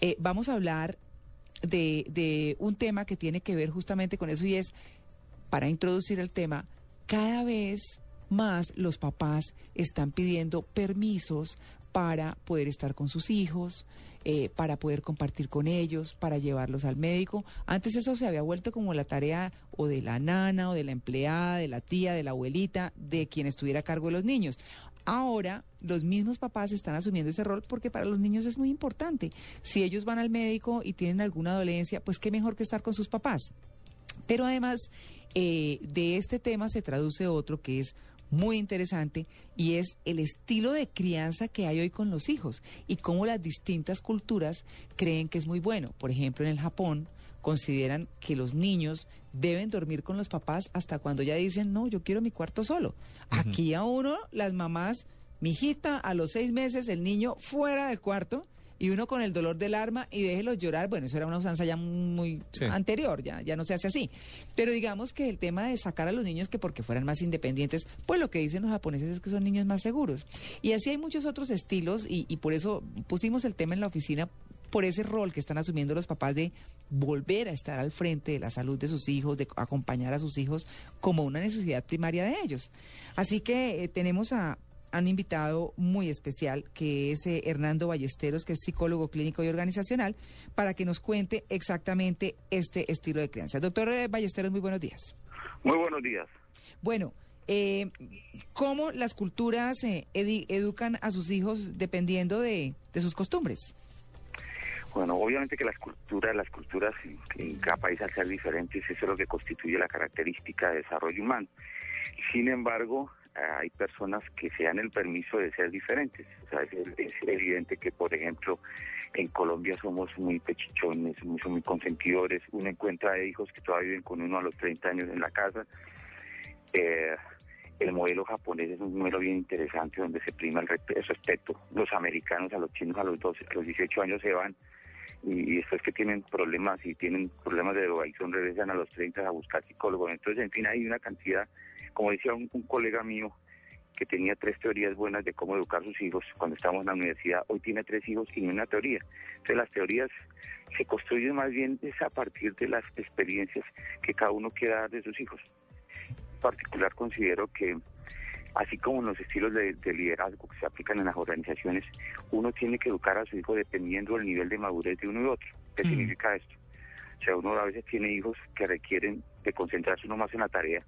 Eh, vamos a hablar de, de un tema que tiene que ver justamente con eso y es, para introducir el tema, cada vez más los papás están pidiendo permisos para poder estar con sus hijos, eh, para poder compartir con ellos, para llevarlos al médico. Antes eso se había vuelto como la tarea o de la nana o de la empleada, de la tía, de la abuelita, de quien estuviera a cargo de los niños. Ahora los mismos papás están asumiendo ese rol porque para los niños es muy importante. Si ellos van al médico y tienen alguna dolencia, pues qué mejor que estar con sus papás. Pero además eh, de este tema se traduce otro que es muy interesante y es el estilo de crianza que hay hoy con los hijos y cómo las distintas culturas creen que es muy bueno. Por ejemplo, en el Japón consideran que los niños deben dormir con los papás hasta cuando ya dicen, no, yo quiero mi cuarto solo. Aquí a uno, las mamás, mi hijita, a los seis meses, el niño fuera del cuarto y uno con el dolor del arma y déjelo llorar. Bueno, eso era una usanza ya muy anterior, ya, ya no se hace así. Pero digamos que el tema de sacar a los niños que porque fueran más independientes, pues lo que dicen los japoneses es que son niños más seguros. Y así hay muchos otros estilos y, y por eso pusimos el tema en la oficina por ese rol que están asumiendo los papás de volver a estar al frente de la salud de sus hijos, de acompañar a sus hijos como una necesidad primaria de ellos. Así que eh, tenemos a, un invitado muy especial que es eh, Hernando Ballesteros, que es psicólogo clínico y organizacional, para que nos cuente exactamente este estilo de crianza. Doctor eh, Ballesteros, muy buenos días. Muy buenos días. Bueno, eh, ¿cómo las culturas eh, educan a sus hijos dependiendo de, de sus costumbres? Bueno, obviamente que las culturas, las culturas en, en cada país al ser diferentes, eso es lo que constituye la característica de desarrollo humano. Sin embargo, hay personas que se dan el permiso de ser diferentes. O sea, es, evidente que, por ejemplo, en Colombia somos muy pechichones, muy, muy consentidores. Uno encuentra hijos que todavía viven con uno a los 30 años en la casa. Eh, el modelo japonés es un modelo bien interesante donde se prima el, respe- el respeto. Los americanos a los chinos a los 12, a los 18 años se van y después que tienen problemas y tienen problemas de drogadicción regresan a los 30 a buscar psicólogos. Entonces, en fin, hay una cantidad, como decía un, un colega mío que tenía tres teorías buenas de cómo educar a sus hijos cuando estábamos en la universidad, hoy tiene tres hijos y ni una teoría. Entonces las teorías se construyen más bien es a partir de las experiencias que cada uno quiera dar de sus hijos. En particular considero que así como en los estilos de, de liderazgo que se aplican en las organizaciones, uno tiene que educar a su hijo dependiendo del nivel de madurez de uno y otro. ¿Qué Mm. significa esto? O sea, uno a veces tiene hijos que requieren de concentrarse uno más en la tarea,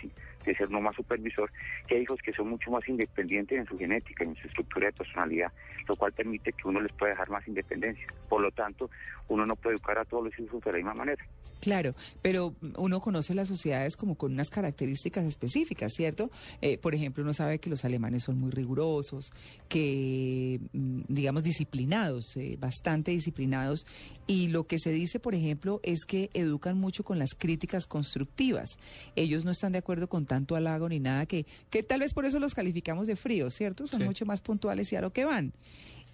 ¿sí? De ser uno más supervisor, y hay hijos que son mucho más independientes en su genética, en su estructura de personalidad, lo cual permite que uno les pueda dejar más independencia. Por lo tanto, uno no puede educar a todos los hijos de la misma manera. Claro, pero uno conoce las sociedades como con unas características específicas, ¿cierto? Eh, por ejemplo, uno sabe que los alemanes son muy rigurosos, que, mm, digamos, disciplinados, eh, bastante disciplinados, y lo que se dice, por ejemplo, es que educan mucho con las críticas constructivas. Ellos no están de acuerdo con tanto halago ni nada, que, que tal vez por eso los calificamos de fríos, ¿cierto? Son mucho más puntuales y a lo que van.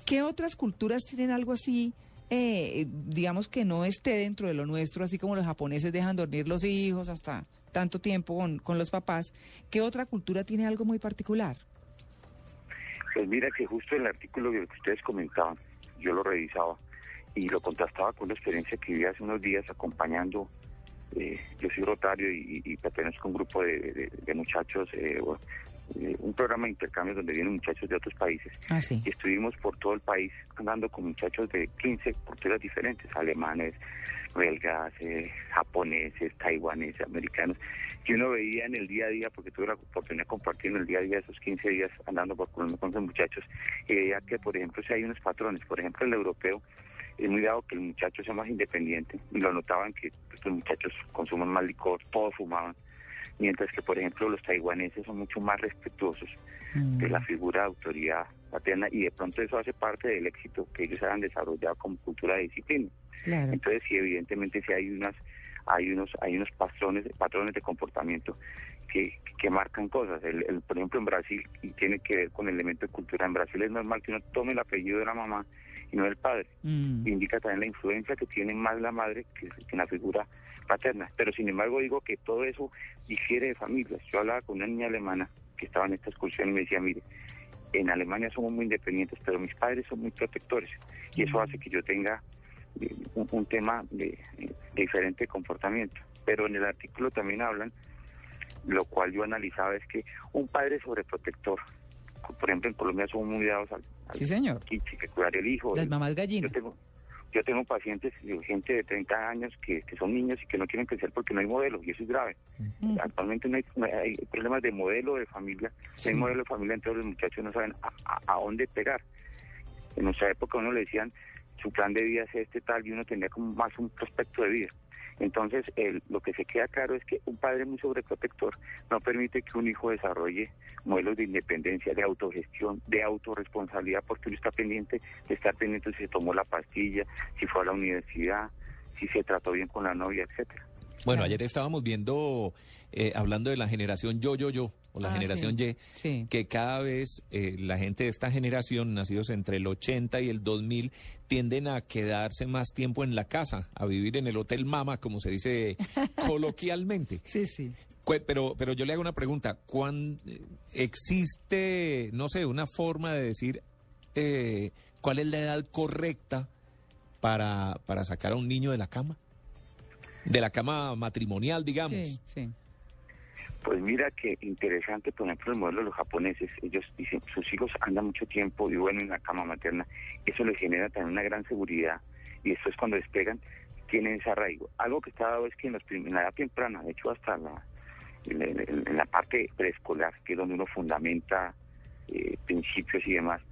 ¿Qué otras culturas tienen algo así? Eh, digamos que no esté dentro de lo nuestro, así como los japoneses dejan dormir los hijos hasta tanto tiempo con, con los papás, ¿qué otra cultura tiene algo muy particular? Pues mira que justo el artículo que ustedes comentaban, yo lo revisaba y lo contrastaba con la experiencia que viví hace unos días acompañando, eh, yo soy rotario y, y pertenezco a un grupo de, de- de muchachos, eh, eh, un programa de intercambio donde vienen muchachos de otros países. Ah, sí. Y estuvimos por todo el país andando con muchachos de 15 culturas diferentes, alemanes, belgas, eh, japoneses, taiwaneses, americanos, que uno veía en el día a día, porque tuve la oportunidad de compartir en el día a día esos 15 días andando por Colombia con esos muchachos, y veía que, por ejemplo, si hay unos patrones, por ejemplo, el europeo, es muy dado que el muchacho sea más independiente, y lo notaban que los muchachos consumen más licor, todos fumaban, mientras que, por ejemplo, los taiwaneses son mucho más respetuosos de la figura de autoridad paterna y de pronto eso hace parte del éxito que ellos han desarrollado como cultura de disciplina. Claro. Entonces, sí, evidentemente sí hay unas hay unos hay unos patrones patrones de comportamiento que, que marcan cosas. El, el- por ejemplo, en Brasil y tiene que ver con el elemento de cultura. En Brasil es normal que uno tome el apellido de la mamá y no del padre. Mm. Indica también la influencia que tiene más la madre que, que la figura paterna. Pero sin embargo digo que todo eso difiere de familias. Yo hablaba con una niña alemana que estaba en esta excursión y me decía, mire, en Alemania somos muy independientes, pero mis padres son muy protectores y eso hace que yo tenga eh, un, un tema de, de diferente comportamiento. Pero en el artículo también hablan, lo cual yo analizaba, es que un padre sobreprotector, por ejemplo en Colombia somos muy dados al, al Sí, señor. quiche, que cuidar el hijo. Las el- mamás yo gallinas. tengo, yo tengo pacientes, eh, gente de 30 años que, que son niños y que no quieren crecer porque no hay modelo, y eso es grave. Actualmente no hay, no hay- problemas de modelo de familia, no hay modelo de familia, entonces los muchachos no saben a, a- a dónde pegar. En nuestra época uno le decían, su plan de vida es este tal, y uno tenía como más un prospecto de vida. Entonces, el- lo que se queda claro es que un padre muy sobreprotector no permite que un hijo desarrolle modelos de independencia, de autogestión, de autorresponsabilidad, porque uno está pendiente de estar pendiente si se tomó la pastilla, si fue a la universidad, si se trató bien con la novia, etcétera. Bueno, ayer estábamos viendo, eh, hablando de la generación yo, yo, yo, o la Ah, generación sí. Y, Sí. que cada vez eh, la gente de esta generación, nacidos entre el 80 y el 2000, tienden a quedarse más tiempo en la casa, a vivir en el hotel mama, como se dice coloquialmente. Sí, sí. Pero, pero yo le hago una pregunta. ¿Cuán, eh, ¿Existe, no sé, una forma de decir eh, cuál es la edad correcta para, para sacar a un niño de la cama? De la cama matrimonial, digamos. Sí, sí. Pues mira que interesante, por ejemplo, el modelo de los japoneses. Ellos dicen, sus hijos andan mucho tiempo y bueno en la cama materna. Eso les genera también una gran seguridad. Y después cuando despegan, tienen ese arraigo. Algo que está dado es que en, los en la edad temprana, de hecho hasta la, en, en- en la parte preescolar, que es donde uno fundamenta eh, principios y demás,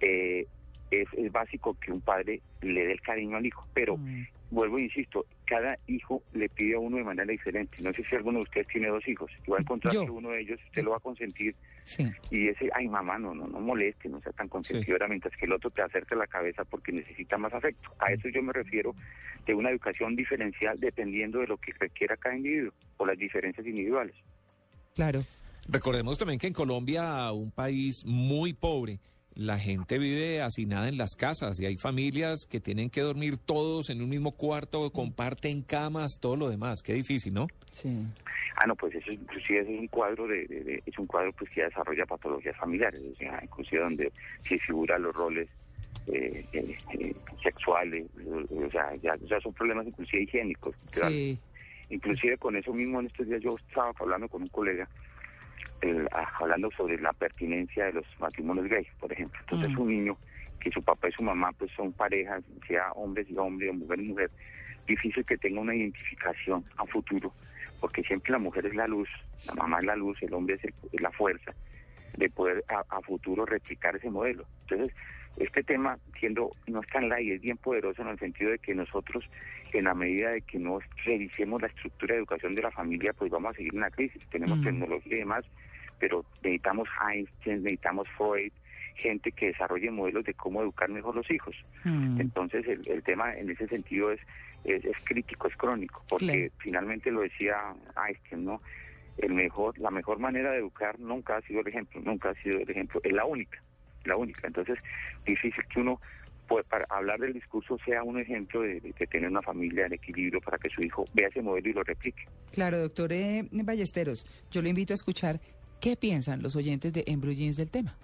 eh, es, es básico que un padre le dé el cariño al hijo. Pero Mm. vuelvo e insisto, cada hijo le pide a uno de manera diferente. No sé si alguno de ustedes tiene dos hijos. Va a encontrar que uno de ellos usted lo va a consentir Sí. y ese, ay mamá, no, no, no moleste, no sea tan consentidora, mientras que el otro te acerca la cabeza porque necesita más afecto. A eso yo me refiero de una educación diferencial dependiendo de lo que requiera cada individuo o las diferencias individuales. Claro. Recordemos también que en Colombia, un país muy pobre, la gente vive hacinada en las casas y hay familias que tienen que dormir todos en un mismo cuarto, comparten camas, todo lo demás. Qué difícil, ¿no? Sí. Ah, no, pues eso inclusive eso es un cuadro de, de- de- es un cuadro pues que ya desarrolla patologías familiares, o sea, inclusive donde se figuran los roles eh, eh, eh, sexuales, o sea, ya, ya son problemas inclusive higiénicos. Sí. Inclusive con eso mismo en estos días yo estaba hablando con un colega, el- ah, hablando sobre la pertinencia de los matrimonios gays, por ejemplo. Entonces un niño que su papá y su mamá pues son parejas, sea hombres y hombre o mujer y mujer, difícil que tenga una identificación a futuro, porque siempre la mujer es la luz, la mamá es la luz, el hombre es, el- es la fuerza de poder a, a futuro replicar ese modelo. Entonces, este tema, siendo no es tan light, es bien poderoso en el sentido de que nosotros, en la medida de que no revisemos la estructura de educación de la familia, pues vamos a seguir en la crisis. Tenemos Mm. tecnología y demás, pero necesitamos Einstein, necesitamos Freud, gente que desarrolle modelos de cómo educar mejor los hijos. Mm. Entonces, el, el tema en ese sentido es, es, es crítico, es crónico, porque Claro. finalmente lo decía Einstein, ¿no? El mejor, la mejor manera de educar nunca ha sido el ejemplo, nunca ha sido el ejemplo, es la única, la única. Entonces, difícil que uno, pues, para hablar del discurso sea un ejemplo de, tener una familia en equilibrio para que su hijo vea ese modelo y lo replique. Claro, doctor eh, Ballesteros, yo lo invito a escuchar qué piensan los oyentes de Embru Jeans del tema.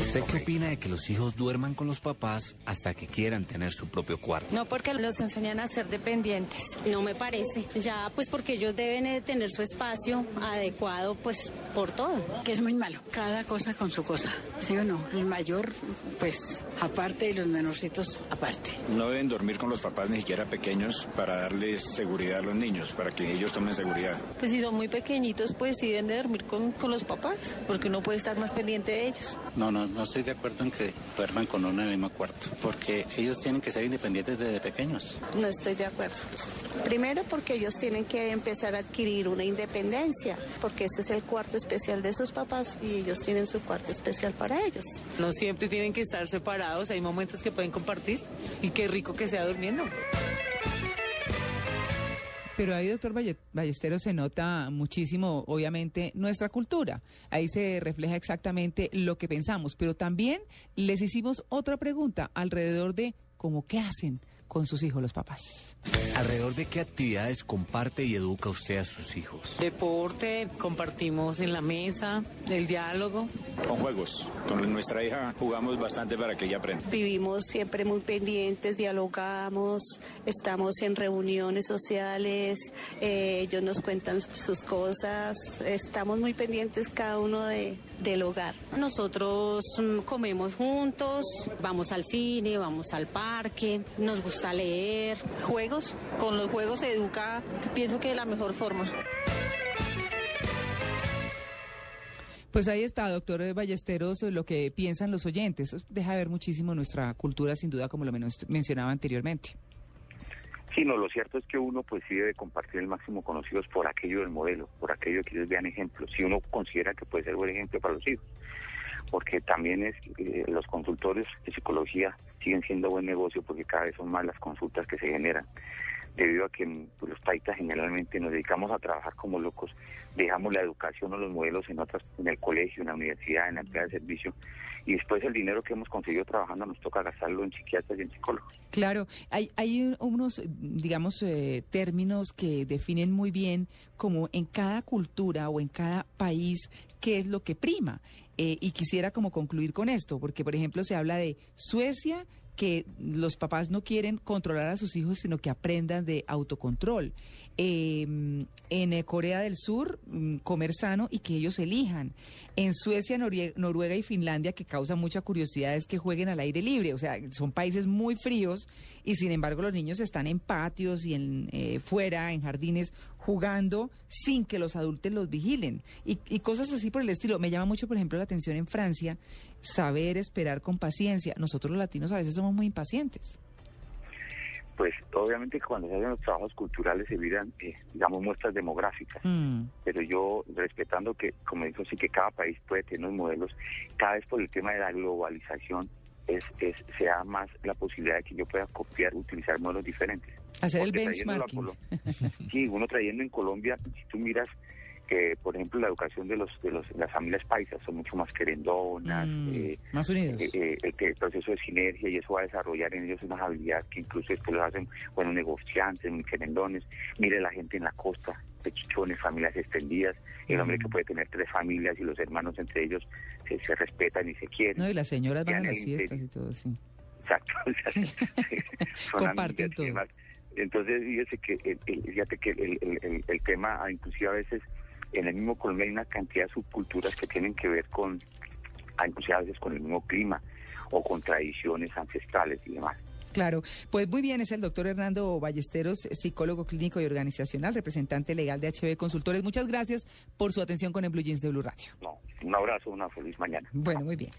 ¿Usted qué opina de que los hijos duerman con los papás hasta que quieran tener su propio cuarto? No porque los enseñan a ser dependientes. No me parece. Ya, pues porque ellos deben eh, tener su espacio adecuado, pues por todo. que es muy malo. Cada cosa con su cosa, ¿sí o no? El mayor, pues, aparte y los menorcitos, aparte. No deben dormir con los papás ni siquiera pequeños para darles seguridad a los niños, para que ellos tomen seguridad. Pues si son muy pequeñitos, pues sí deben de dormir con, con los papás, porque uno puede estar más pendiente de ellos. No, no, no estoy de acuerdo en que duerman con uno en el mismo cuarto, porque ellos tienen que ser independientes desde pequeños. No estoy de acuerdo. Primero porque ellos tienen que empezar a adquirir una independencia, porque ese es el cuarto especial de sus papás y ellos tienen su cuarto especial para ellos. No siempre tienen que estar separados, hay momentos que pueden compartir y qué rico que sea durmiendo. Pero ahí, doctor Ballesteros, se nota muchísimo, obviamente, nuestra cultura. Ahí se refleja exactamente lo que pensamos. Pero también les hicimos otra pregunta alrededor de cómo qué hacen con sus hijos los papás. ¿Alrededor de qué actividades comparte y educa usted a sus hijos? Deporte, compartimos en la mesa, el diálogo. Con juegos. Con nuestra hija jugamos bastante para que ella aprenda. Vivimos siempre muy pendientes, dialogamos, estamos en reuniones sociales, eh, ellos nos cuentan sus cosas, estamos muy pendientes cada uno de, del hogar. Nosotros mm, comemos juntos, vamos al cine, vamos al parque, nos gusta leer. Juegos, con los juegos se educa, pienso que de la mejor forma. Pues ahí está, doctor Ballesteros, lo que piensan los oyentes. Deja ver muchísimo nuestra cultura, sin duda, como lo mencionaba anteriormente. Sí, no, lo cierto es que uno pues sí debe compartir el máximo con los hijos por aquello del modelo, por aquello que ellos vean ejemplos, si uno considera que puede ser buen ejemplo para los hijos. Porque también es eh, los consultores de psicología siguen siendo buen negocio porque cada vez son más las consultas que se generan debido a que pues, los taitas generalmente nos dedicamos a trabajar como locos, dejamos la educación o los modelos en otras, en el colegio, en la universidad, en la empresa de servicio, y después el dinero que hemos conseguido trabajando nos toca gastarlo en psiquiatras y en psicólogos. Claro, hay, hay unos, digamos, eh, términos que definen muy bien como en cada cultura o en cada país qué es lo que prima. Eh, y quisiera como concluir con esto, porque por ejemplo se habla de Suecia que los papás no quieren controlar a sus hijos, sino que aprendan de autocontrol. Em, en Corea del Sur, mm, comer sano y que ellos elijan. En Suecia, Noruega y Finlandia, que causa mucha curiosidad, es que jueguen al aire libre. O sea, son países muy fríos y sin embargo los niños están en patios y en eh, fuera, en jardines, jugando sin que los adultos los vigilen. Y, y cosas así por el estilo. Me llama mucho, por ejemplo, la atención en Francia, saber esperar con paciencia. Nosotros los latinos a veces somos muy impacientes. Pues obviamente cuando se hacen los trabajos culturales se miran, eh, digamos, muestras demográficas. Mm. Pero yo, respetando que, como dijo, sí que cada país puede tener unos modelos, cada vez por el tema de la globalización, es, es, se da más la posibilidad de que yo pueda copiar, utilizar modelos diferentes. Hacer el benchmarking. sí, uno trayendo en Colombia, si tú miras que por ejemplo la educación de los de los las familias paisas son mucho más querendonas Mm, eh, más unidos. eh, eh, el, que el proceso de sinergia y eso va a desarrollar en ellos unas habilidades que incluso después los hacen buenos negociantes muy querendones mire la gente en la costa de chichones familias extendidas el hombre Mm. que puede tener tres familias y los hermanos entre ellos se, se respetan y se quieren No, y las señoras van a las fiestas y todo, sí. Exacto. o sea, Comparten todo. demás. Entonces, fíjese que, el, el- fíjate que el, el- el- el tema, ah, inclusive a veces, en el mismo Colombia hay una cantidad de subculturas que tienen que ver con, ah, inclusive a veces con el mismo clima o con tradiciones ancestrales y demás. Claro, pues muy bien, es el doctor Hernando Ballesteros, psicólogo clínico y organizacional, representante legal de HB Consultores. Muchas gracias por su atención con el Blue Jeans de Blue Radio. No, un abrazo, una feliz mañana. Bueno, muy bien.